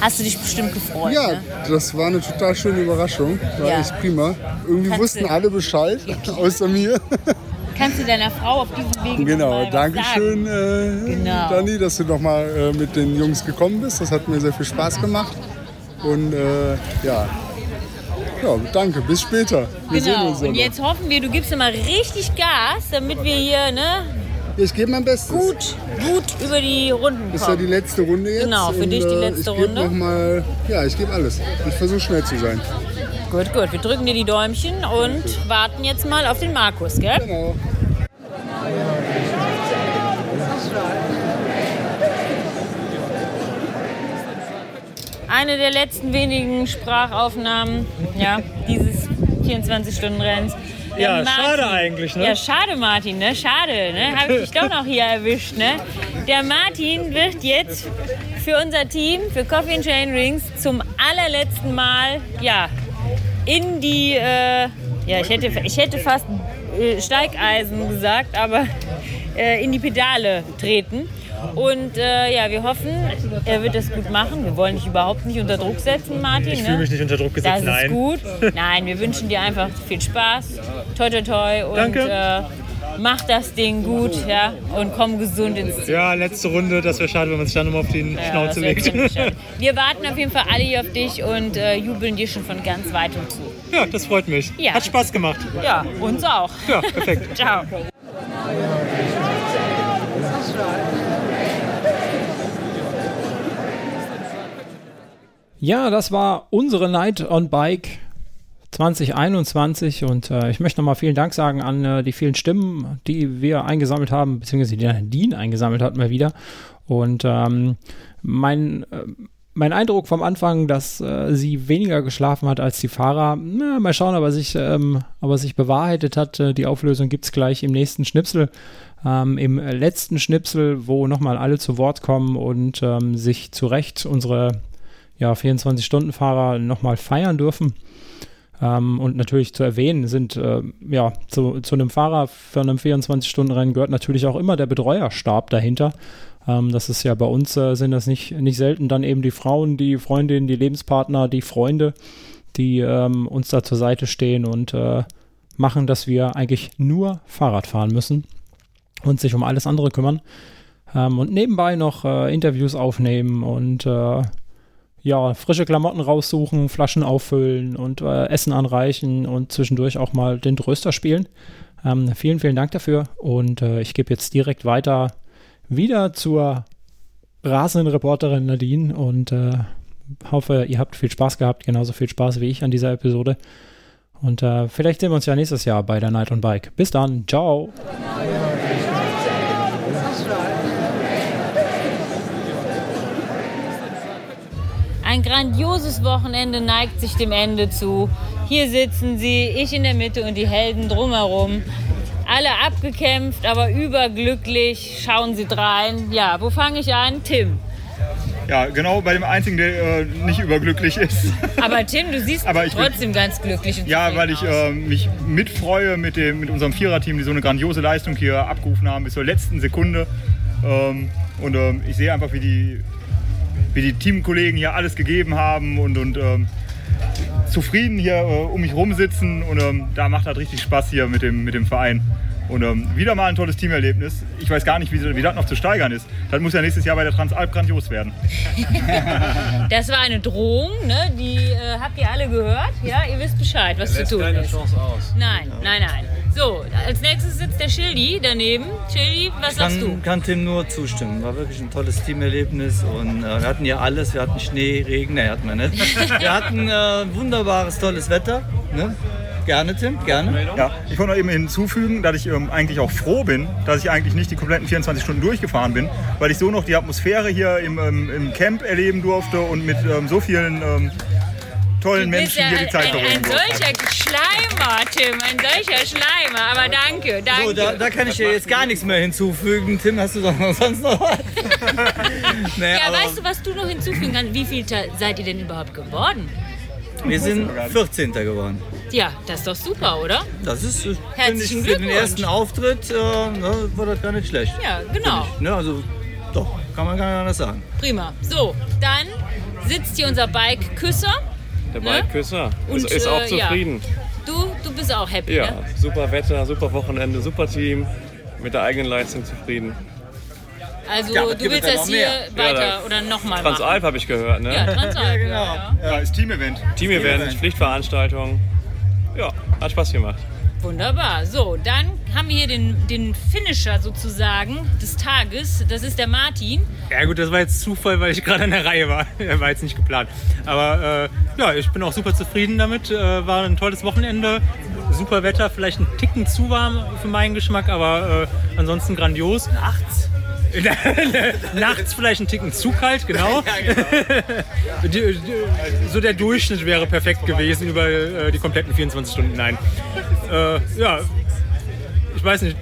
Hast du dich bestimmt gefreut, Ja, ne? das war eine total schöne Überraschung. War Ja. echt prima. Irgendwie Kannst wussten alle Bescheid, [LAUGHS] außer mir. Kannst du deiner Frau auf diesem Weg Genau, Dankeschön, sagen? äh, Genau. Dani, dass du nochmal äh, mit den Jungs gekommen bist. Das hat mir sehr viel Spaß gemacht. Und äh, ja. Ja, danke, bis später. Wir sehen Genau, uns ja und jetzt hoffen wir, du gibst immer richtig Gas, damit wir hier ne, Ich gebe mein Bestes. gut, gut über die Runden Das ist ja kommen. die letzte Runde jetzt. Genau, für und, dich die äh, letzte ich Runde. Noch mal, ja, ich gebe alles. Ich versuche schnell zu sein. Gut, gut, wir drücken dir die Däumchen und warten jetzt mal auf den Markus, gell? Genau. Eine der letzten wenigen Sprachaufnahmen ja, dieses 24-Stunden-Rennens. Der Ja, schade eigentlich, ne? Ja, schade, Martin, ne? Schade, ne? Habe ich dich doch noch hier erwischt, ne? Der Martin wird jetzt für unser Team, für Coffee and Chain Rings, zum allerletzten Mal, ja, in die, äh, ja, ich hätte, ich hätte fast äh, Steigeisen gesagt, aber äh, in die Pedale treten. Und äh, ja, wir hoffen, er wird das gut machen. Wir wollen dich überhaupt nicht unter Druck setzen, Martin. Ich ne? fühle mich nicht unter Druck gesetzt, Das ist nein. gut. [LAUGHS] Nein, wir wünschen dir einfach viel Spaß. Toi, toi, toi. Und Danke. Äh, mach das Ding gut, ja. Und komm gesund ins Ziel. Ja, letzte Runde, das wäre schade, wenn man sich dann nochmal auf die Ja, Schnauze legt. [LAUGHS] Wir warten auf jeden Fall alle hier auf dich und äh, jubeln dir schon von ganz weitem zu. Ja, das freut mich. Ja. Hat Spaß gemacht. Ja, uns auch. Ja, perfekt. [LAUGHS] Ciao. Ja, das war unsere Night on Bike 2021 und äh, ich möchte nochmal vielen Dank sagen an äh, die vielen Stimmen, die wir eingesammelt haben, beziehungsweise die Nadine eingesammelt hat mal wieder. Und ähm, mein, äh, mein Eindruck vom Anfang, dass äh, sie weniger geschlafen hat als die Fahrer, na, mal schauen, ob er sich, ähm, ob er sich bewahrheitet hat. Äh, die Auflösung gibt es gleich im nächsten Schnipsel. Ähm, Im letzten Schnipsel, wo nochmal alle zu Wort kommen und ähm, sich zu Recht unsere ja, 24-Stunden-Fahrer nochmal feiern dürfen. Ähm, und natürlich zu erwähnen sind, äh, ja, zu, zu einem Fahrer für einem 24-Stunden-Rennen gehört natürlich auch immer der Betreuerstab dahinter. Ähm, das ist ja bei uns, äh, sind das nicht, nicht selten dann eben die Frauen, die Freundinnen, die Lebenspartner, die Freunde, die ähm, uns da zur Seite stehen und äh, machen, dass wir eigentlich nur Fahrrad fahren müssen und sich um alles andere kümmern. Ähm, und nebenbei noch äh, Interviews aufnehmen und äh, ja, frische Klamotten raussuchen, Flaschen auffüllen und äh, Essen anreichen und zwischendurch auch mal den Tröster spielen. Ähm, vielen, vielen Dank dafür und äh, ich gebe jetzt direkt weiter wieder zur rasenden Reporterin Nadine und äh, hoffe, ihr habt viel Spaß gehabt, genauso viel Spaß wie ich an dieser Episode. Und äh, vielleicht sehen wir uns ja nächstes Jahr bei der Night on Bike. Bis dann, ciao. Ein grandioses Wochenende neigt sich dem Ende zu. Hier sitzen sie, ich in der Mitte und die Helden drumherum. Alle abgekämpft, aber überglücklich. Schauen Sie drein. Ja, wo fange ich an? Tim. Ja, genau bei dem einzigen, der äh, nicht überglücklich ist. [LAUGHS] Aber Tim, du siehst Aber ich bin- trotzdem ganz glücklich Ja, weil ich äh, mich mitfreue mit, dem, mit unserem Viererteam, die so eine grandiose Leistung hier abgerufen haben bis zur letzten Sekunde. Ähm, und ähm, ich sehe einfach, wie die, wie die Teamkollegen hier alles gegeben haben und, und ähm, zufrieden hier äh, um mich rum sitzen. Und ähm, da macht das richtig Spaß hier mit dem, mit dem Verein. Und ähm, wieder mal ein tolles Teamerlebnis. Ich weiß gar nicht, wie, wie das noch zu steigern ist. Das muss ja nächstes Jahr bei der Transalp grandios werden. [LAUGHS] Das war eine Drohung, ne? die äh, habt ihr alle gehört. Ja, ihr wisst Bescheid, was zu tun keine ist. Chance aus. Nein, nein, nein. So, als nächstes sitzt der Schildi daneben. Schildi, was Ich sagst du? kann, kann Tim nur zustimmen. War wirklich ein tolles Teamerlebnis und äh, wir hatten ja alles. Wir hatten Schnee, Regen, ne, hatten wir nicht. [LAUGHS] Wir hatten äh, wunderbares, tolles Wetter. Ne? Gerne, Tim, gerne. Ja, ich wollte noch eben hinzufügen, dass ich ähm, eigentlich auch froh bin, dass ich eigentlich nicht die kompletten 24 Stunden durchgefahren bin, weil ich so noch die Atmosphäre hier im, ähm, im Camp erleben durfte und mit ähm, so vielen ähm, tollen Menschen hier die Zeit ein, ein solcher Schleimer, Tim, ein solcher Schleimer. Aber danke, danke. So, da, da kann ich dir jetzt gar nichts mehr hinzufügen. Tim, hast du sonst noch was? [LAUGHS] nee, ja, weißt du, was du noch hinzufügen kannst? Wie viel seid ihr denn überhaupt geworden? wir sind 14. geworden. Ja, das ist doch super, oder? Das ist, äh, finde ich, Herzlichen für den ersten Auftritt äh, ne, war das gar nicht schlecht. Ja, genau. Ich, ne? Also, doch, kann man gar nicht anders sagen. Prima. So, dann sitzt hier unser Bike-Küsser. Der Ne? Und, ist, ist auch äh, ja. zufrieden. Du, du bist auch happy, Ja, ne? super Wetter, super Wochenende, super Team. Mit der eigenen Leistung zufrieden. Also Ja, du willst das hier mehr? weiter Ja, oder nochmal machen? Transalp habe ich gehört, ne? Ja, Transalp, ja, genau. Ja, ist Team-Event. Team-Event, Team-Event. Pflichtveranstaltung. Ja, hat Spaß gemacht. Wunderbar. So, dann haben wir hier den, den Finisher sozusagen des Tages. Das ist der Martin. Ja gut, das war jetzt Zufall, weil ich gerade an der Reihe war. [LAUGHS] war jetzt nicht geplant. Aber äh, ja, ich bin auch super zufrieden damit. Äh, war ein tolles Wochenende. Super Wetter, vielleicht ein Ticken zu warm für meinen Geschmack, aber äh, ansonsten grandios. Nachts? [LAUGHS] Nachts vielleicht ein Ticken zu kalt, genau. [LAUGHS] Die- die- so der Durchschnitt wäre perfekt gewesen über äh, die kompletten 24 Stunden. Nein. Äh, ja, ich weiß nicht.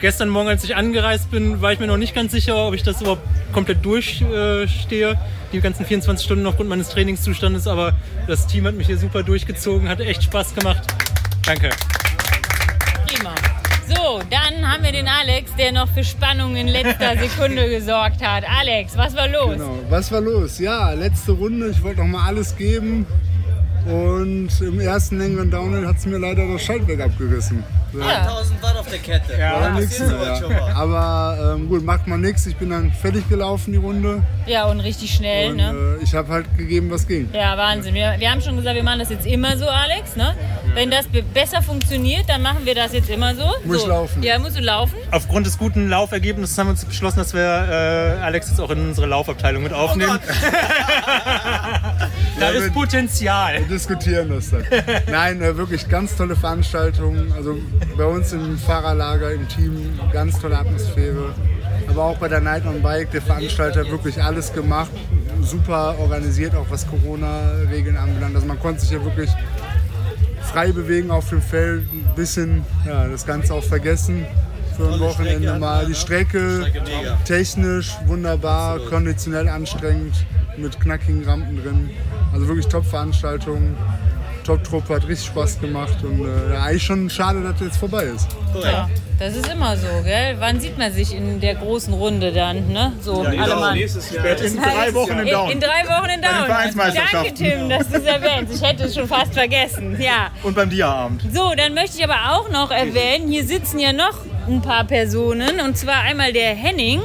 Gestern Morgen, als ich angereist bin, war ich mir noch nicht ganz sicher, ob ich das überhaupt komplett durchstehe. die ganzen 24 Stunden aufgrund meines Trainingszustandes. Aber das Team hat mich hier super durchgezogen, hat echt Spaß gemacht. Danke. Prima. So, dann haben wir den Alex, der noch für Spannung in letzter [LAUGHS] Sekunde gesorgt hat. Alex, was war los? Genau. Was war los? Ja, letzte Runde. Ich wollte noch mal alles geben. Und im ersten längeren Downhill hat es mir leider das Schaltwerk abgerissen. Ja. 1000 Watt auf der Kette. War das nix mehr, ja. Aber ähm, gut, macht man nichts. Ich bin dann fertig gelaufen, die Runde. Ja, und richtig schnell, Und, ne? äh, ich habe halt gegeben, was ging. Ja, Wahnsinn. Wir, wir haben schon gesagt, wir machen das jetzt immer so, Alex. Ne? Wenn das be- besser funktioniert, dann machen wir das jetzt immer so. Muss so. ich laufen? Ja, musst du laufen. Aufgrund des guten Laufergebnisses haben wir uns beschlossen, dass wir äh, Alex jetzt auch in unsere Laufabteilung mit aufnehmen. [LAUGHS] Da Ja, ist Potenzial. Wir diskutieren das dann. [LAUGHS] Nein, äh, wirklich ganz tolle Veranstaltungen. Also bei uns im Fahrerlager, im Team, ganz tolle Atmosphäre. Aber auch bei der Night on Bike, der Veranstalter hat wirklich alles gemacht. Super organisiert, auch was Corona-Regeln anbelangt. Also man konnte sich ja wirklich frei bewegen auf dem Feld. Ein bisschen ja, das Ganze auch vergessen für ein Wochenende mal. Die Strecke technisch wunderbar, konditionell anstrengend, mit knackigen Rampen drin. Also wirklich Top-Veranstaltung, Top-Truppe, hat richtig Spaß gemacht und äh, ja, eigentlich schon schade, dass das jetzt vorbei ist. Ja, das ist immer so, gell? Wann sieht man sich in der großen Runde dann, ne? So Ja, alle nächstes- Mann. nächstes Jahr. In drei Wochen in Down. In, in drei Wochen in Bei den Down. Danke, Tim, dass du es erwähnst. Ich hätte es schon fast vergessen. Ja. Und beim Dia-Abend. So, dann möchte ich aber auch noch erwähnen, hier sitzen ja noch ein paar Personen und zwar einmal der Henning.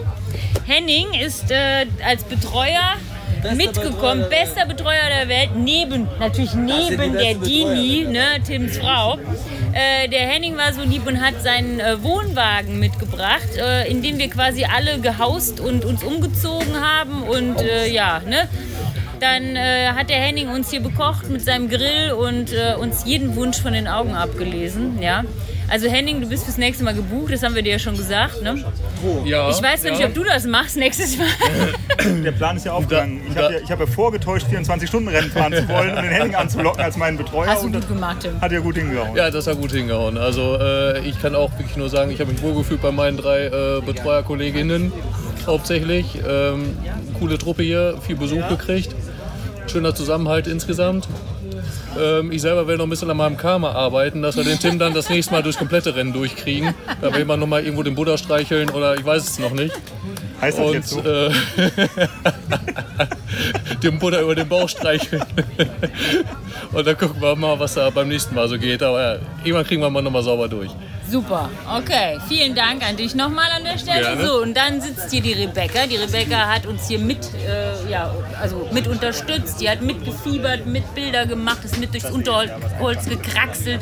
Henning ist äh, als Betreuer mitgekommen, bester Betreuer der Welt, neben, natürlich neben der Dini, ne, Tims Frau. Äh, der Henning war so lieb und hat seinen äh, Wohnwagen mitgebracht, äh, in dem wir quasi alle gehaust und uns umgezogen haben und äh, ja, ne, dann äh, hat der Henning uns hier bekocht mit seinem Grill und äh, uns jeden Wunsch von den Augen abgelesen. Ja. Also Henning, du bist fürs nächste Mal gebucht, das haben wir dir ja schon gesagt. Ne? Ja, ich weiß ja nicht, ja. ob du das machst nächstes Mal. [LAUGHS] Der Plan ist ja aufgegangen. Ich habe ja, ich hab ja vorgetäuscht, 24-Stunden-Rennen fahren zu wollen und den Henning anzulocken als meinen Betreuer. Hast du gut gemacht, Tim. Hat ja gut hingehauen. Ja, das hat gut hingehauen. Also äh, ich kann auch wirklich nur sagen, ich habe mich wohlgefühlt bei meinen drei äh, Betreuerkolleginnen hauptsächlich. Ähm, coole Truppe hier, viel Besuch gekriegt. Schöner Zusammenhalt insgesamt. Ähm, ich selber will noch ein bisschen an meinem Karma arbeiten, dass wir den Tim dann das nächste Mal durchs komplette Rennen durchkriegen. Da will man noch mal irgendwo den Buddha streicheln oder ich weiß es noch nicht. Heißt das Und, jetzt so? Äh, [LAUGHS] dem Buddha über den Bauch streicheln. [LAUGHS] Und dann gucken wir mal, was da beim nächsten Mal so geht. Aber ja, irgendwann kriegen wir mal noch mal sauber durch. Super, okay. Vielen Dank an dich nochmal an der Stelle. Gerne. So, und dann sitzt hier die Rebecca. Die Rebecca hat uns hier mit, äh, ja, also mit unterstützt. Die hat mitgefiebert, mit Bilder gemacht, ist mit durchs Unterholz gekraxelt,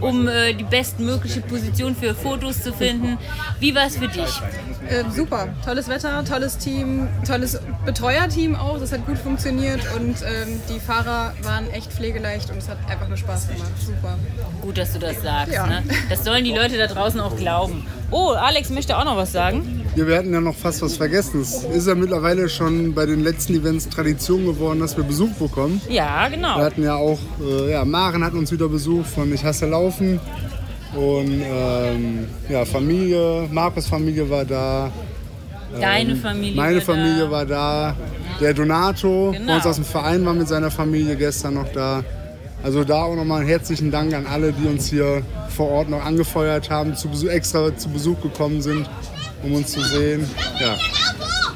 um äh, die bestmögliche Position für Fotos zu finden. Wie war es für dich? Ähm, super, tolles Wetter, tolles Team, tolles Betreuerteam auch, das hat gut funktioniert und ähm, die Fahrer waren echt pflegeleicht und es hat einfach nur Spaß gemacht. Super. Gut, dass du das sagst. Ja. Ne? Das sollen die [LAUGHS] Leute da draußen auch glauben. Oh, Alex möchte auch noch was sagen. Ja, wir hatten ja noch fast was vergessen. Es ist ja mittlerweile schon bei den letzten Events Tradition geworden, dass wir Besuch bekommen. Ja, genau. Wir hatten ja auch, äh, ja, Maren hat uns wieder Besuch von Ich hasse Laufen. Und ähm, ja, Familie, Markus Familie war da. Deine Ähm, Familie Meine Familie da. war da. Der Donato Genau. bei uns aus dem Verein war mit seiner Familie gestern noch da. Also da auch nochmal einen herzlichen Dank an alle, die uns hier vor Ort noch angefeuert haben, zu Besuch, extra zu Besuch gekommen sind, um uns zu sehen. Ja,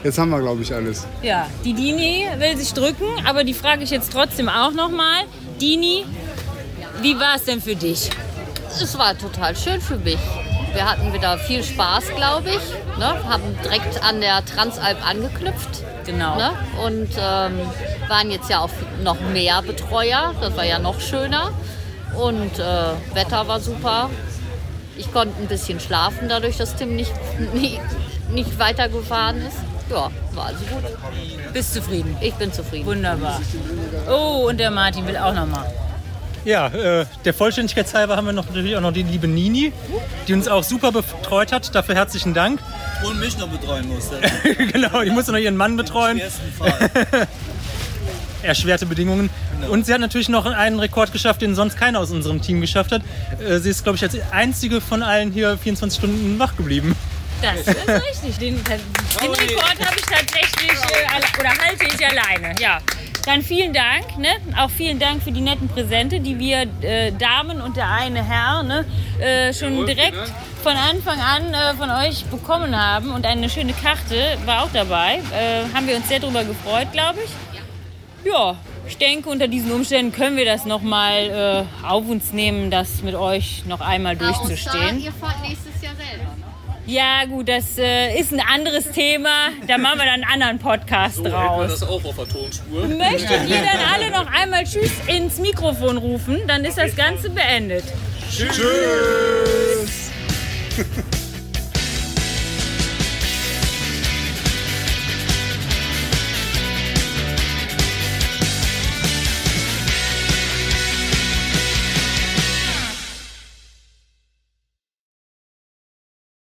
jetzt haben wir, glaube ich, alles. Ja, die Dini will sich drücken, aber die frage ich jetzt trotzdem auch nochmal. Dini, wie war es denn für dich? Es war total schön für mich. Wir hatten wieder viel Spaß, glaube ich. Ne? Haben direkt an der Transalp angeknüpft. Genau. Ne? Und ähm, waren jetzt ja auch noch mehr Betreuer. Das war ja noch schöner. Und äh, Wetter war super. Ich konnte ein bisschen schlafen, dadurch, dass Tim nicht, [LAUGHS] nicht, nicht weitergefahren ist. Ja, war also gut. Bist zufrieden? Ich bin zufrieden. Wunderbar. Oh, und der Martin will auch nochmal. Ja, äh, der Vollständigkeit halber haben wir noch, natürlich auch noch die liebe Nini, die uns auch super betreut hat. Dafür herzlichen Dank. Und mich noch betreuen musste. [LAUGHS] genau, die musste noch ihren Mann betreuen. [LAUGHS] Erschwerte Bedingungen. Und sie hat natürlich noch einen Rekord geschafft, den sonst keiner aus unserem Team geschafft hat. Äh, Sie ist, glaube ich, als einzige von allen hier 24 Stunden wach geblieben. Das ist richtig. Den, den Rekord habe ich tatsächlich äh, oder halte ich alleine. Ja. Dann vielen Dank, ne? Auch vielen Dank für die netten Präsente, die wir äh, Damen und der eine Herr ne, äh, schon direkt von Anfang an äh, von euch bekommen haben. Und eine schöne Karte war auch dabei. Äh, haben wir uns sehr darüber gefreut, glaube ich. Ja, ich denke, unter diesen Umständen können wir das nochmal äh, auf uns nehmen, das mit euch noch einmal durchzustehen. ihr fahrt nächstes Jahr selber. Ja, gut, das äh, ist ein anderes Thema. Da machen wir dann einen anderen Podcast So hätten wir draus. das auch auf der Tonspur. Möchtet ihr [LAUGHS] dann alle noch einmal Tschüss ins Mikrofon rufen? Dann ist das Ganze beendet. Tschüss. [LAUGHS]